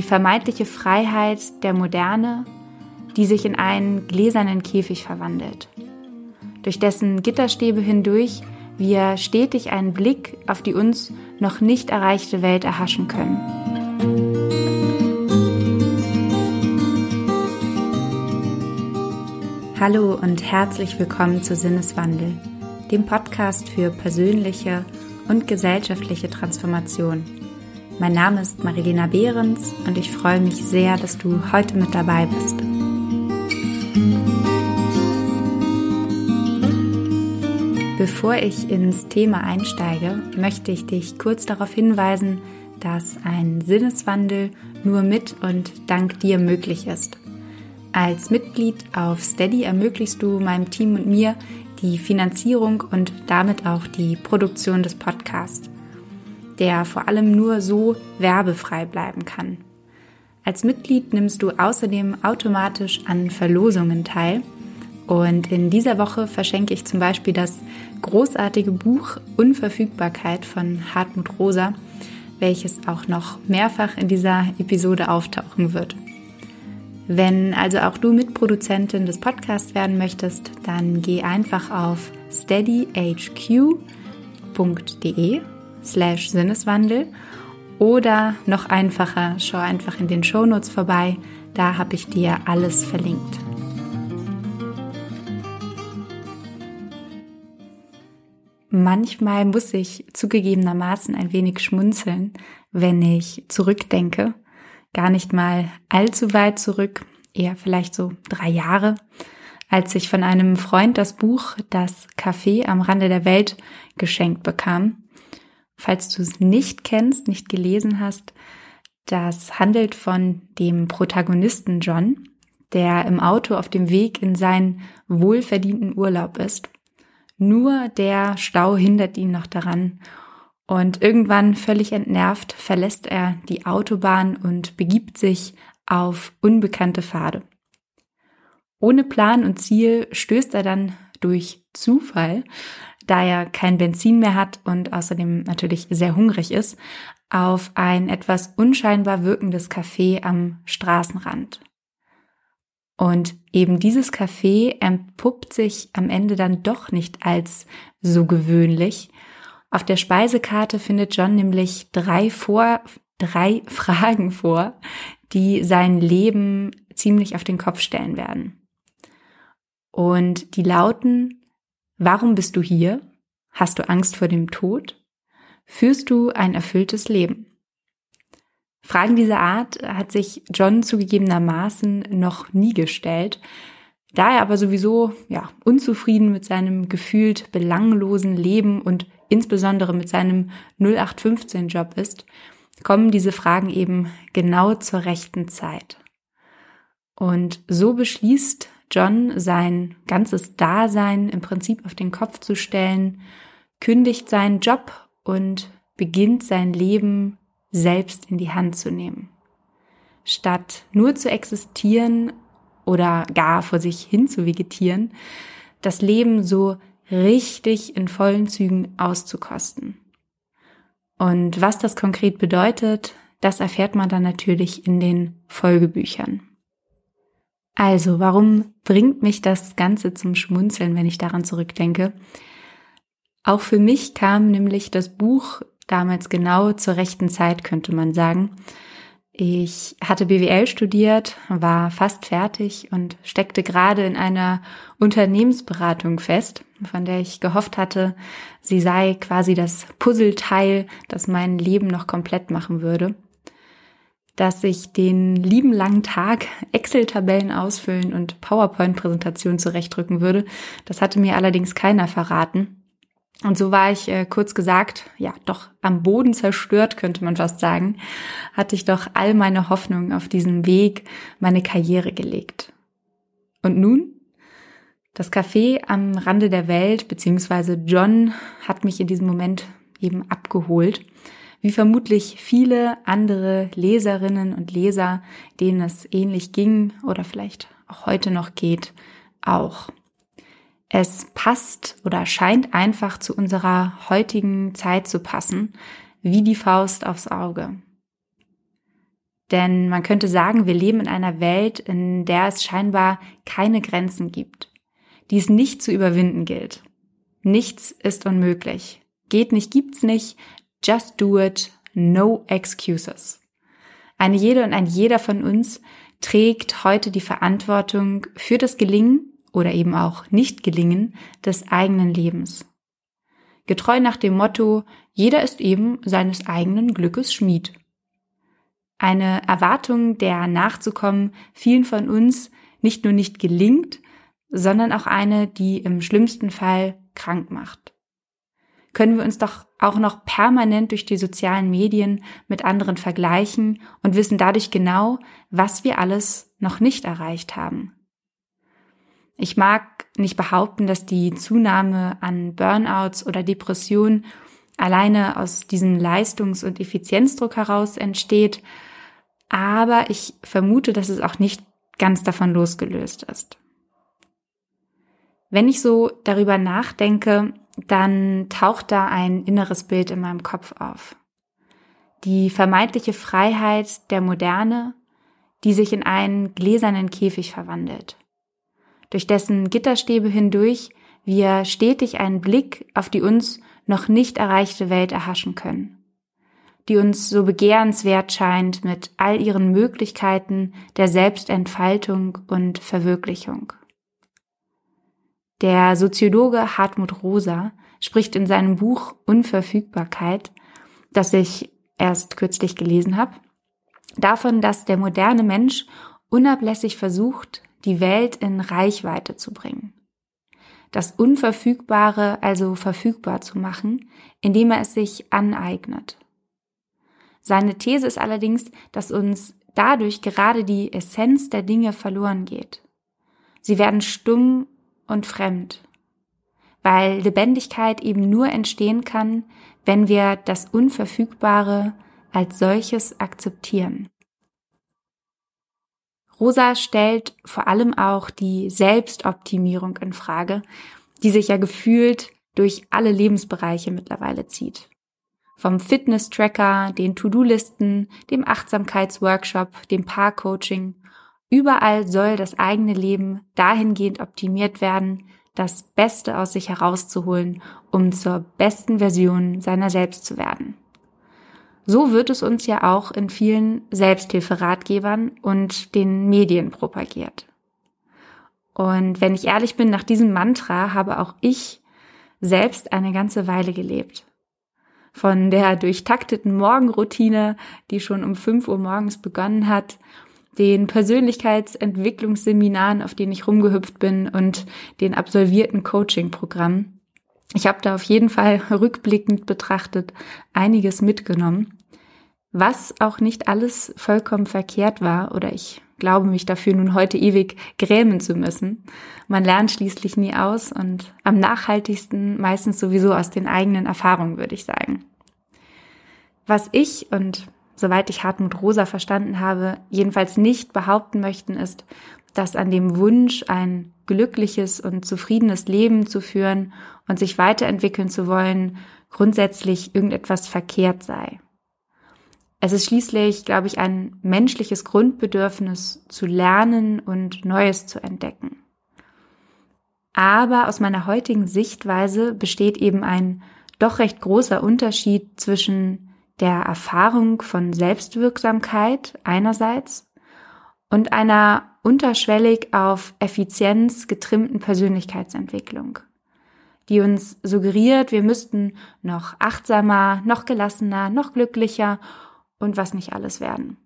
Die vermeintliche Freiheit der Moderne, die sich in einen gläsernen Käfig verwandelt, durch dessen Gitterstäbe hindurch wir stetig einen Blick auf die uns noch nicht erreichte Welt erhaschen können. Hallo und herzlich willkommen zu Sinneswandel, dem Podcast für persönliche und gesellschaftliche Transformation. Mein Name ist Marilena Behrens und ich freue mich sehr, dass du heute mit dabei bist. Bevor ich ins Thema einsteige, möchte ich dich kurz darauf hinweisen, dass ein Sinneswandel nur mit und dank dir möglich ist. Als Mitglied auf Steady ermöglichst du meinem Team und mir die Finanzierung und damit auch die Produktion des Podcasts, der vor allem nur so werbefrei bleiben kann. Als Mitglied nimmst du außerdem automatisch an Verlosungen teil – und in dieser Woche verschenke ich zum Beispiel das großartige Buch Unverfügbarkeit von Hartmut Rosa, welches auch noch mehrfach in dieser Episode auftauchen wird. Wenn also auch du Mitproduzentin des Podcasts werden möchtest, dann geh einfach auf steadyhq.de slash Sinneswandel oder noch einfacher, schau einfach in den Shownotes vorbei, da habe ich dir alles verlinkt. Manchmal muss ich zugegebenermaßen ein wenig schmunzeln, wenn ich zurückdenke. Gar nicht mal allzu weit zurück, eher vielleicht so drei Jahre, als ich von einem Freund das Buch Das Café am Rande der Welt geschenkt bekam. Falls du es nicht kennst, nicht gelesen hast, das handelt von dem Protagonisten John, der im Auto auf dem Weg in seinen wohlverdienten Urlaub ist nur der Stau hindert ihn noch daran. Und irgendwann völlig entnervt verlässt er die Autobahn und begibt sich auf unbekannte Pfade. Ohne Plan und Ziel stößt er dann durch Zufall, da er kein Benzin mehr hat und außerdem natürlich sehr hungrig ist, auf ein etwas unscheinbar wirkendes Café am Straßenrand. Und eben dieses Café entpuppt sich am Ende dann doch nicht als so gewöhnlich. Auf der Speisekarte findet John nämlich drei vor, drei Fragen vor, die sein Leben ziemlich auf den Kopf stellen werden. Und die lauten, warum bist du hier? Hast du Angst vor dem Tod? Führst du ein erfülltes Leben? Fragen dieser Art hat sich John zugegebenermaßen noch nie gestellt. Da er aber sowieso ja, unzufrieden mit seinem gefühlt belanglosen Leben und insbesondere mit seinem 0815-Job ist, kommen diese Fragen eben genau zur rechten Zeit. Und so beschließt John sein ganzes Dasein im Prinzip auf den Kopf zu stellen, kündigt seinen Job und beginnt sein Leben selbst in die Hand zu nehmen. Statt nur zu existieren oder gar vor sich hin zu vegetieren, das Leben so richtig in vollen Zügen auszukosten. Und was das konkret bedeutet, das erfährt man dann natürlich in den Folgebüchern. Also, warum bringt mich das Ganze zum Schmunzeln, wenn ich daran zurückdenke? Auch für mich kam nämlich das Buch damals genau zur rechten Zeit, könnte man sagen. Ich hatte BWL studiert, war fast fertig und steckte gerade in einer Unternehmensberatung fest, von der ich gehofft hatte, sie sei quasi das Puzzleteil, das mein Leben noch komplett machen würde. Dass ich den lieben langen Tag Excel-Tabellen ausfüllen und PowerPoint-Präsentationen zurechtdrücken würde, das hatte mir allerdings keiner verraten. Und so war ich äh, kurz gesagt, ja, doch am Boden zerstört, könnte man fast sagen, hatte ich doch all meine Hoffnungen auf diesem Weg, meine Karriere gelegt. Und nun? Das Café am Rande der Welt, beziehungsweise John, hat mich in diesem Moment eben abgeholt, wie vermutlich viele andere Leserinnen und Leser, denen es ähnlich ging oder vielleicht auch heute noch geht, auch. Es passt oder scheint einfach zu unserer heutigen Zeit zu passen, wie die Faust aufs Auge. Denn man könnte sagen, wir leben in einer Welt, in der es scheinbar keine Grenzen gibt, die es nicht zu überwinden gilt. Nichts ist unmöglich. Geht nicht, gibt's nicht. Just do it. No excuses. Eine jede und ein jeder von uns trägt heute die Verantwortung für das Gelingen oder eben auch Nicht-Gelingen des eigenen Lebens. Getreu nach dem Motto, jeder ist eben seines eigenen Glückes Schmied. Eine Erwartung, der nachzukommen, vielen von uns nicht nur nicht gelingt, sondern auch eine, die im schlimmsten Fall krank macht. Können wir uns doch auch noch permanent durch die sozialen Medien mit anderen vergleichen und wissen dadurch genau, was wir alles noch nicht erreicht haben. Ich mag nicht behaupten, dass die Zunahme an Burnouts oder Depressionen alleine aus diesem Leistungs- und Effizienzdruck heraus entsteht, aber ich vermute, dass es auch nicht ganz davon losgelöst ist. Wenn ich so darüber nachdenke, dann taucht da ein inneres Bild in meinem Kopf auf. Die vermeintliche Freiheit der Moderne, die sich in einen gläsernen Käfig verwandelt, durch dessen Gitterstäbe hindurch wir stetig einen Blick auf die uns noch nicht erreichte Welt erhaschen können die uns so begehrenswert scheint mit all ihren Möglichkeiten der Selbstentfaltung und Verwirklichung. Der Soziologe Hartmut Rosa spricht in seinem Buch Unverfügbarkeit, das ich erst kürzlich gelesen habe, davon, dass der moderne Mensch unablässig versucht, die Welt in Reichweite zu bringen. Das Unverfügbare also verfügbar zu machen, indem er es sich aneignet. Seine These ist allerdings, dass uns dadurch gerade die Essenz der Dinge verloren geht. Sie werden stumm und fremd, weil Lebendigkeit eben nur entstehen kann, wenn wir das Unverfügbare als solches akzeptieren. Rosa stellt vor allem auch die Selbstoptimierung in Frage, die sich ja gefühlt durch alle Lebensbereiche mittlerweile zieht. Vom Fitness-Tracker, den To-Do-Listen, dem Achtsamkeitsworkshop, dem Paar-Coaching. Überall soll das eigene Leben dahingehend optimiert werden, das Beste aus sich herauszuholen, um zur besten Version seiner selbst zu werden. So wird es uns ja auch in vielen Selbsthilferatgebern und den Medien propagiert. Und wenn ich ehrlich bin, nach diesem Mantra habe auch ich selbst eine ganze Weile gelebt von der durchtakteten Morgenroutine, die schon um 5 Uhr morgens begonnen hat, den Persönlichkeitsentwicklungsseminaren, auf denen ich rumgehüpft bin und den absolvierten Coaching-Programmen. Ich habe da auf jeden Fall rückblickend betrachtet einiges mitgenommen, was auch nicht alles vollkommen verkehrt war oder ich glaube mich dafür nun heute ewig grämen zu müssen. Man lernt schließlich nie aus und am nachhaltigsten meistens sowieso aus den eigenen Erfahrungen, würde ich sagen. Was ich und soweit ich Hartmut Rosa verstanden habe, jedenfalls nicht behaupten möchten, ist, dass an dem Wunsch, ein glückliches und zufriedenes Leben zu führen und sich weiterentwickeln zu wollen, grundsätzlich irgendetwas verkehrt sei. Es ist schließlich, glaube ich, ein menschliches Grundbedürfnis zu lernen und Neues zu entdecken. Aber aus meiner heutigen Sichtweise besteht eben ein doch recht großer Unterschied zwischen der Erfahrung von Selbstwirksamkeit einerseits und einer unterschwellig auf Effizienz getrimmten Persönlichkeitsentwicklung, die uns suggeriert, wir müssten noch achtsamer, noch gelassener, noch glücklicher und was nicht alles werden.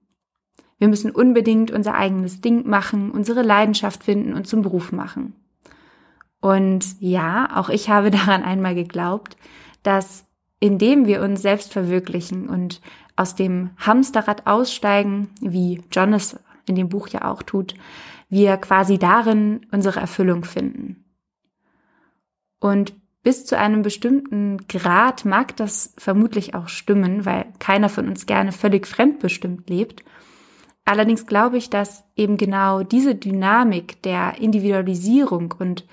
Wir müssen unbedingt unser eigenes Ding machen, unsere Leidenschaft finden und zum Beruf machen. Und ja, auch ich habe daran einmal geglaubt, dass indem wir uns selbst verwirklichen und aus dem Hamsterrad aussteigen, wie John es in dem Buch ja auch tut, wir quasi darin unsere Erfüllung finden. Und bis zu einem bestimmten Grad mag das vermutlich auch stimmen, weil keiner von uns gerne völlig fremdbestimmt lebt. Allerdings glaube ich, dass eben genau diese Dynamik der Individualisierung und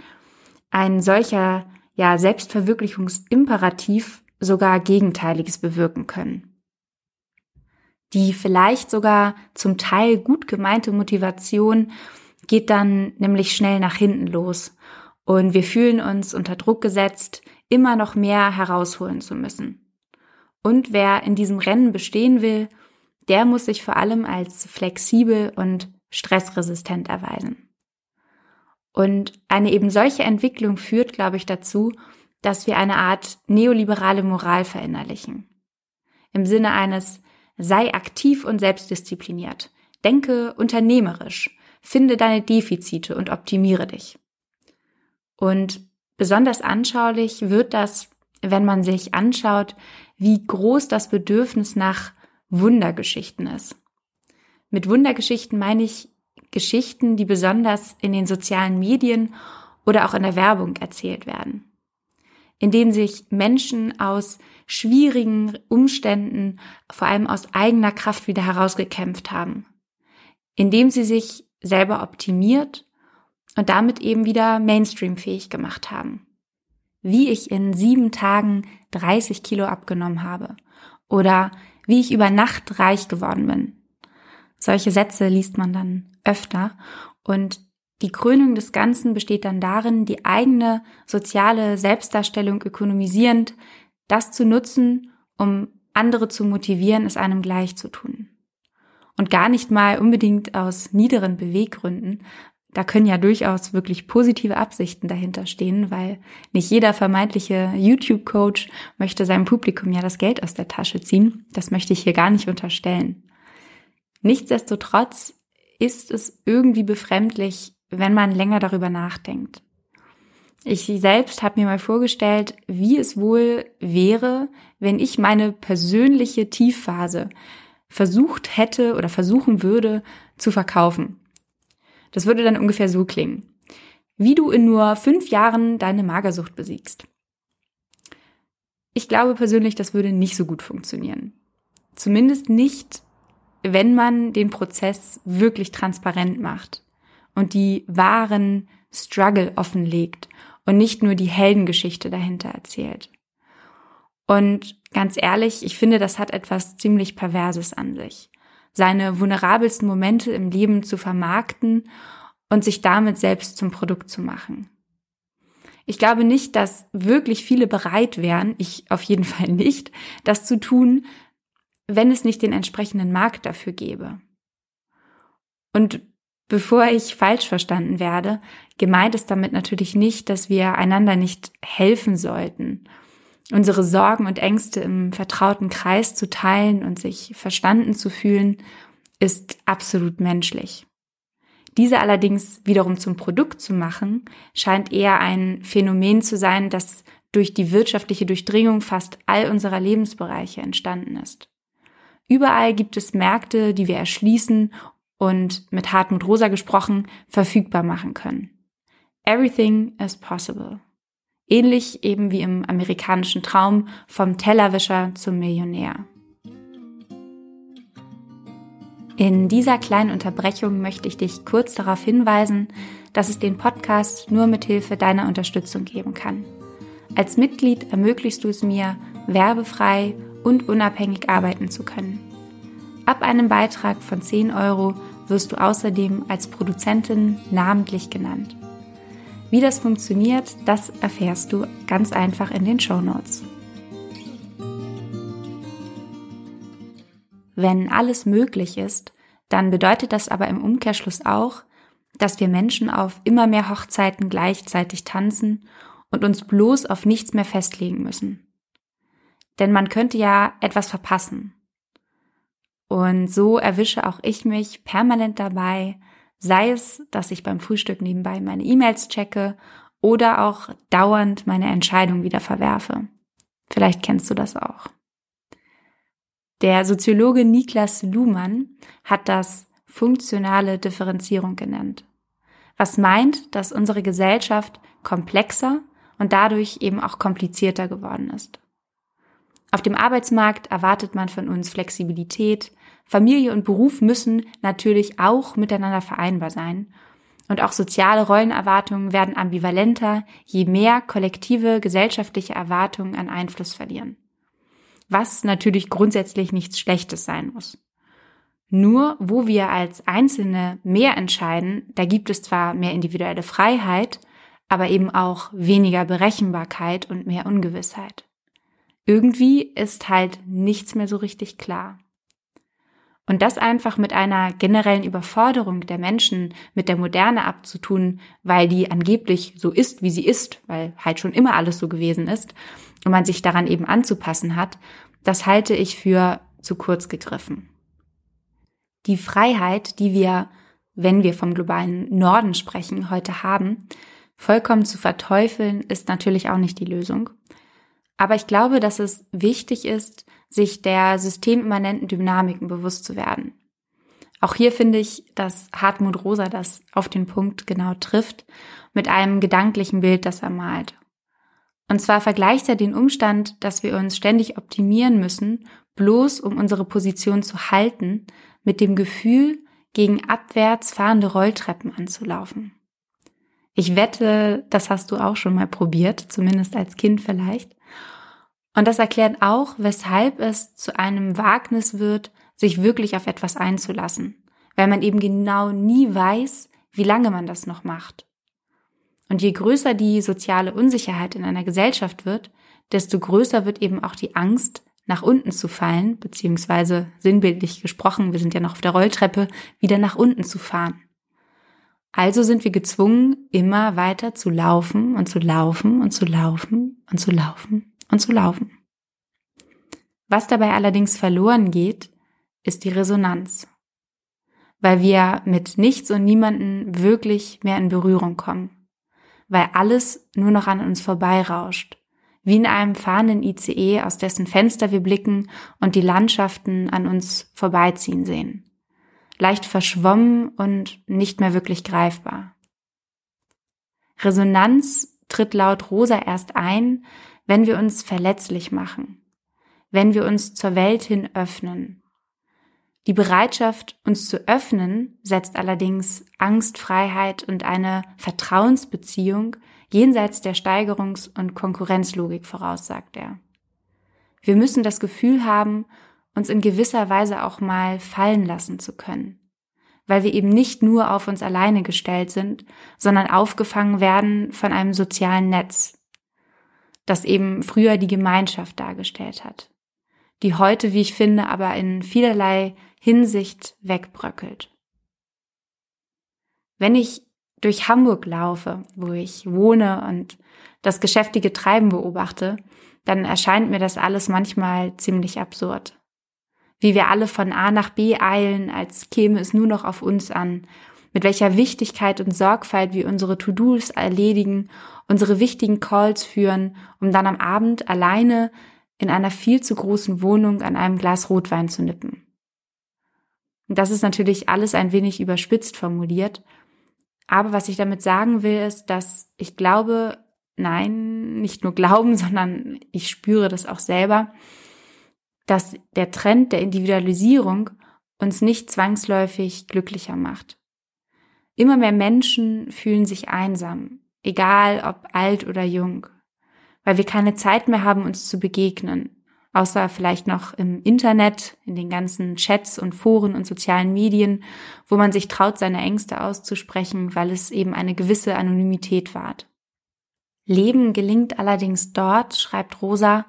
ein solcher ja, Selbstverwirklichungsimperativ sogar Gegenteiliges bewirken können. Die vielleicht sogar zum Teil gut gemeinte Motivation geht dann nämlich schnell nach hinten los und wir fühlen uns unter Druck gesetzt, immer noch mehr herausholen zu müssen. Und wer in diesem Rennen bestehen will, der muss sich vor allem als flexibel und stressresistent erweisen. Und eine eben solche Entwicklung führt, glaube ich, dazu, dass wir eine Art neoliberale Moral verinnerlichen. Im Sinne eines sei aktiv und selbstdiszipliniert, denke unternehmerisch, finde deine Defizite und optimiere dich. Und besonders anschaulich wird das, wenn man sich anschaut, wie groß das Bedürfnis nach Wundergeschichten ist. Mit Wundergeschichten meine ich Geschichten, die besonders in den sozialen Medien oder auch in der Werbung erzählt werden, indem sich Menschen aus schwierigen Umständen, vor allem aus eigener Kraft wieder herausgekämpft haben, indem sie sich selber optimiert und damit eben wieder Mainstream-fähig gemacht haben. Wie ich in sieben Tagen 30 Kilo abgenommen habe oder wie ich über Nacht reich geworden bin. Solche Sätze liest man dann öfter und die Krönung des Ganzen besteht dann darin, die eigene soziale Selbstdarstellung ökonomisierend, das zu nutzen, um andere zu motivieren, es einem gleich zu tun. Und gar nicht mal unbedingt aus niederen Beweggründen. Da können ja durchaus wirklich positive Absichten dahinter stehen, weil nicht jeder vermeintliche YouTube-Coach möchte seinem Publikum ja das Geld aus der Tasche ziehen. Das möchte ich hier gar nicht unterstellen. Nichtsdestotrotz ist es irgendwie befremdlich, wenn man länger darüber nachdenkt. Ich selbst habe mir mal vorgestellt, wie es wohl wäre, wenn ich meine persönliche Tiefphase versucht hätte oder versuchen würde zu verkaufen. Das würde dann ungefähr so klingen. Wie du in nur fünf Jahren deine Magersucht besiegst. Ich glaube persönlich, das würde nicht so gut funktionieren. Zumindest nicht, wenn man den Prozess wirklich transparent macht und die wahren Struggle offenlegt und nicht nur die Heldengeschichte dahinter erzählt. Und ganz ehrlich, ich finde, das hat etwas ziemlich Perverses an sich. Seine vulnerabelsten Momente im Leben zu vermarkten und sich damit selbst zum Produkt zu machen. Ich glaube nicht, dass wirklich viele bereit wären, ich auf jeden Fall nicht, das zu tun, wenn es nicht den entsprechenden Markt dafür gäbe. Und bevor ich falsch verstanden werde, gemeint ist damit natürlich nicht, dass wir einander nicht helfen sollten. Unsere Sorgen und Ängste im vertrauten Kreis zu teilen und sich verstanden zu fühlen, ist absolut menschlich. Diese allerdings wiederum zum Produkt zu machen, scheint eher ein Phänomen zu sein, das durch die wirtschaftliche Durchdringung fast all unserer Lebensbereiche entstanden ist. Überall gibt es Märkte, die wir erschließen und mit Hartmut Rosa gesprochen verfügbar machen können. Everything is possible. Ähnlich eben wie im amerikanischen Traum vom Tellerwischer zum Millionär. In dieser kleinen Unterbrechung möchte ich dich kurz darauf hinweisen, dass es den Podcast nur mit Hilfe deiner Unterstützung geben kann. Als Mitglied ermöglichst du es mir, werbefrei und unabhängig arbeiten zu können. Ab einem Beitrag von 10 Euro wirst du außerdem als Produzentin namentlich genannt. Wie das funktioniert, das erfährst du ganz einfach in den Show Notes. Wenn alles möglich ist, dann bedeutet das aber im Umkehrschluss auch, dass wir Menschen auf immer mehr Hochzeiten gleichzeitig tanzen und uns bloß auf nichts mehr festlegen müssen. Denn man könnte ja etwas verpassen. Und so erwische auch ich mich permanent dabei, sei es, dass ich beim Frühstück nebenbei meine E-Mails checke oder auch dauernd meine Entscheidung wieder verwerfe. Vielleicht kennst du das auch. Der Soziologe Niklas Luhmann hat das funktionale Differenzierung genannt, was meint, dass unsere Gesellschaft komplexer und dadurch eben auch komplizierter geworden ist. Auf dem Arbeitsmarkt erwartet man von uns Flexibilität. Familie und Beruf müssen natürlich auch miteinander vereinbar sein. Und auch soziale Rollenerwartungen werden ambivalenter, je mehr kollektive gesellschaftliche Erwartungen an Einfluss verlieren. Was natürlich grundsätzlich nichts Schlechtes sein muss. Nur wo wir als Einzelne mehr entscheiden, da gibt es zwar mehr individuelle Freiheit, aber eben auch weniger Berechenbarkeit und mehr Ungewissheit. Irgendwie ist halt nichts mehr so richtig klar. Und das einfach mit einer generellen Überforderung der Menschen mit der Moderne abzutun, weil die angeblich so ist, wie sie ist, weil halt schon immer alles so gewesen ist und man sich daran eben anzupassen hat, das halte ich für zu kurz gegriffen. Die Freiheit, die wir, wenn wir vom globalen Norden sprechen, heute haben, vollkommen zu verteufeln, ist natürlich auch nicht die Lösung. Aber ich glaube, dass es wichtig ist, sich der systemimmanenten Dynamiken bewusst zu werden. Auch hier finde ich, dass Hartmut Rosa das auf den Punkt genau trifft, mit einem gedanklichen Bild, das er malt. Und zwar vergleicht er den Umstand, dass wir uns ständig optimieren müssen, bloß um unsere Position zu halten, mit dem Gefühl, gegen abwärts fahrende Rolltreppen anzulaufen. Ich wette, das hast du auch schon mal probiert, zumindest als Kind vielleicht. Und das erklärt auch, weshalb es zu einem Wagnis wird, sich wirklich auf etwas einzulassen, weil man eben genau nie weiß, wie lange man das noch macht. Und je größer die soziale Unsicherheit in einer Gesellschaft wird, desto größer wird eben auch die Angst, nach unten zu fallen, beziehungsweise sinnbildlich gesprochen, wir sind ja noch auf der Rolltreppe, wieder nach unten zu fahren. Also sind wir gezwungen, immer weiter zu laufen und zu laufen und zu laufen und zu laufen und zu laufen. Was dabei allerdings verloren geht, ist die Resonanz, weil wir mit nichts und niemanden wirklich mehr in Berührung kommen weil alles nur noch an uns vorbeirauscht. Wie in einem fahrenden ICE, aus dessen Fenster wir blicken und die Landschaften an uns vorbeiziehen sehen. Leicht verschwommen und nicht mehr wirklich greifbar. Resonanz tritt laut Rosa erst ein, wenn wir uns verletzlich machen, wenn wir uns zur Welt hin öffnen, die Bereitschaft, uns zu öffnen, setzt allerdings Angstfreiheit und eine Vertrauensbeziehung jenseits der Steigerungs- und Konkurrenzlogik voraus, sagt er. Wir müssen das Gefühl haben, uns in gewisser Weise auch mal fallen lassen zu können, weil wir eben nicht nur auf uns alleine gestellt sind, sondern aufgefangen werden von einem sozialen Netz, das eben früher die Gemeinschaft dargestellt hat, die heute, wie ich finde, aber in vielerlei Hinsicht wegbröckelt. Wenn ich durch Hamburg laufe, wo ich wohne und das geschäftige Treiben beobachte, dann erscheint mir das alles manchmal ziemlich absurd. Wie wir alle von A nach B eilen, als käme es nur noch auf uns an, mit welcher Wichtigkeit und Sorgfalt wir unsere To-Dos erledigen, unsere wichtigen Calls führen, um dann am Abend alleine in einer viel zu großen Wohnung an einem Glas Rotwein zu nippen. Und das ist natürlich alles ein wenig überspitzt formuliert. Aber was ich damit sagen will, ist, dass ich glaube, nein, nicht nur glauben, sondern ich spüre das auch selber, dass der Trend der Individualisierung uns nicht zwangsläufig glücklicher macht. Immer mehr Menschen fühlen sich einsam, egal ob alt oder jung, weil wir keine Zeit mehr haben, uns zu begegnen, außer vielleicht noch im Internet, in den ganzen Chats und Foren und sozialen Medien, wo man sich traut, seine Ängste auszusprechen, weil es eben eine gewisse Anonymität wahrt. Leben gelingt allerdings dort, schreibt Rosa,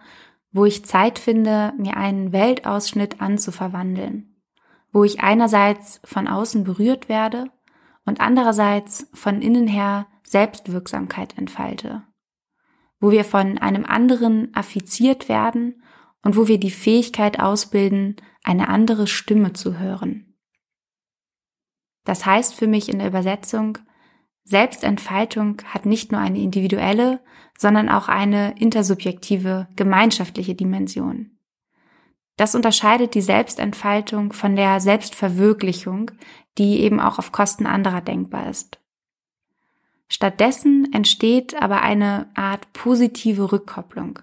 wo ich Zeit finde, mir einen Weltausschnitt anzuverwandeln, wo ich einerseits von außen berührt werde und andererseits von innen her Selbstwirksamkeit entfalte, wo wir von einem anderen affiziert werden und wo wir die Fähigkeit ausbilden, eine andere Stimme zu hören. Das heißt für mich in der Übersetzung, Selbstentfaltung hat nicht nur eine individuelle, sondern auch eine intersubjektive, gemeinschaftliche Dimension. Das unterscheidet die Selbstentfaltung von der Selbstverwirklichung, die eben auch auf Kosten anderer denkbar ist. Stattdessen entsteht aber eine Art positive Rückkopplung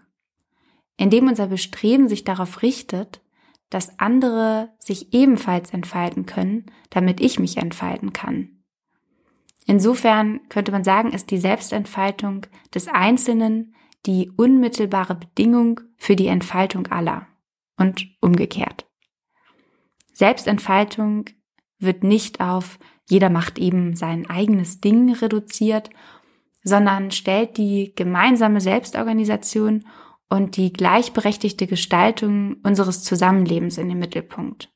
indem unser Bestreben sich darauf richtet, dass andere sich ebenfalls entfalten können, damit ich mich entfalten kann. Insofern könnte man sagen, ist die Selbstentfaltung des Einzelnen die unmittelbare Bedingung für die Entfaltung aller und umgekehrt. Selbstentfaltung wird nicht auf jeder macht eben sein eigenes Ding reduziert, sondern stellt die gemeinsame Selbstorganisation und die gleichberechtigte Gestaltung unseres Zusammenlebens in den Mittelpunkt.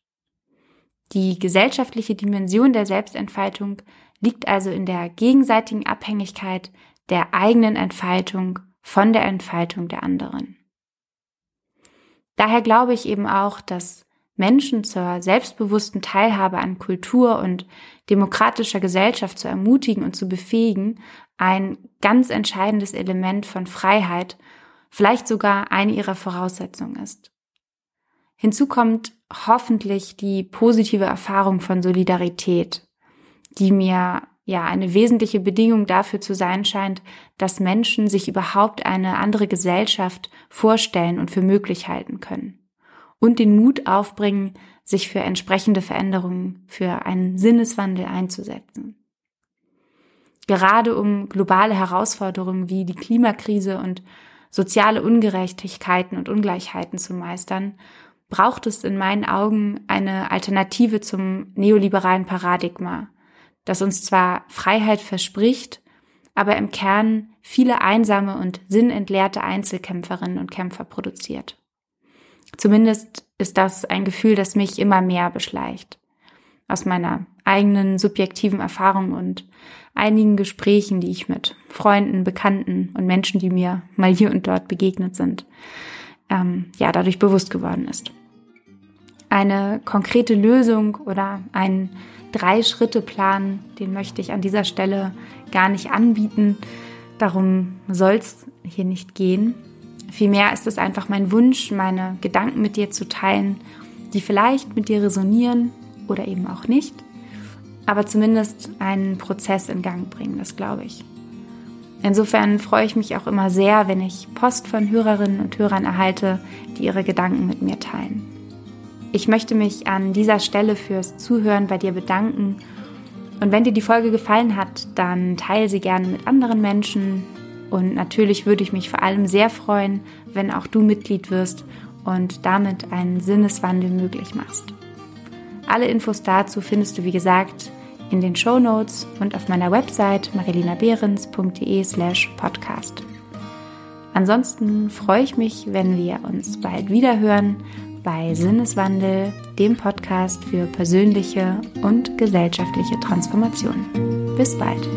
Die gesellschaftliche Dimension der Selbstentfaltung liegt also in der gegenseitigen Abhängigkeit der eigenen Entfaltung von der Entfaltung der anderen. Daher glaube ich eben auch, dass Menschen zur selbstbewussten Teilhabe an Kultur und demokratischer Gesellschaft zu ermutigen und zu befähigen, ein ganz entscheidendes Element von Freiheit, vielleicht sogar eine ihrer Voraussetzungen ist. Hinzu kommt hoffentlich die positive Erfahrung von Solidarität, die mir ja eine wesentliche Bedingung dafür zu sein scheint, dass Menschen sich überhaupt eine andere Gesellschaft vorstellen und für möglich halten können. Und den Mut aufbringen, sich für entsprechende Veränderungen, für einen Sinneswandel einzusetzen. Gerade um globale Herausforderungen wie die Klimakrise und soziale Ungerechtigkeiten und Ungleichheiten zu meistern, braucht es in meinen Augen eine Alternative zum neoliberalen Paradigma, das uns zwar Freiheit verspricht, aber im Kern viele einsame und sinnentleerte Einzelkämpferinnen und Kämpfer produziert. Zumindest ist das ein Gefühl, das mich immer mehr beschleicht. Aus meiner eigenen subjektiven Erfahrung und einigen Gesprächen, die ich mit Freunden, Bekannten und Menschen, die mir mal hier und dort begegnet sind, ähm, ja, dadurch bewusst geworden ist. Eine konkrete Lösung oder ein Drei-Schritte-Plan, den möchte ich an dieser Stelle gar nicht anbieten. Darum soll es hier nicht gehen. Vielmehr ist es einfach mein Wunsch, meine Gedanken mit dir zu teilen, die vielleicht mit dir resonieren oder eben auch nicht, aber zumindest einen Prozess in Gang bringen, das glaube ich. Insofern freue ich mich auch immer sehr, wenn ich Post von Hörerinnen und Hörern erhalte, die ihre Gedanken mit mir teilen. Ich möchte mich an dieser Stelle fürs Zuhören bei dir bedanken. Und wenn dir die Folge gefallen hat, dann teile sie gerne mit anderen Menschen. Und natürlich würde ich mich vor allem sehr freuen, wenn auch du Mitglied wirst und damit einen Sinneswandel möglich machst. Alle Infos dazu findest du, wie gesagt, in den Show Notes und auf meiner Website marilinabehrens.de slash podcast. Ansonsten freue ich mich, wenn wir uns bald wieder hören bei Sinneswandel, dem Podcast für persönliche und gesellschaftliche Transformation. Bis bald.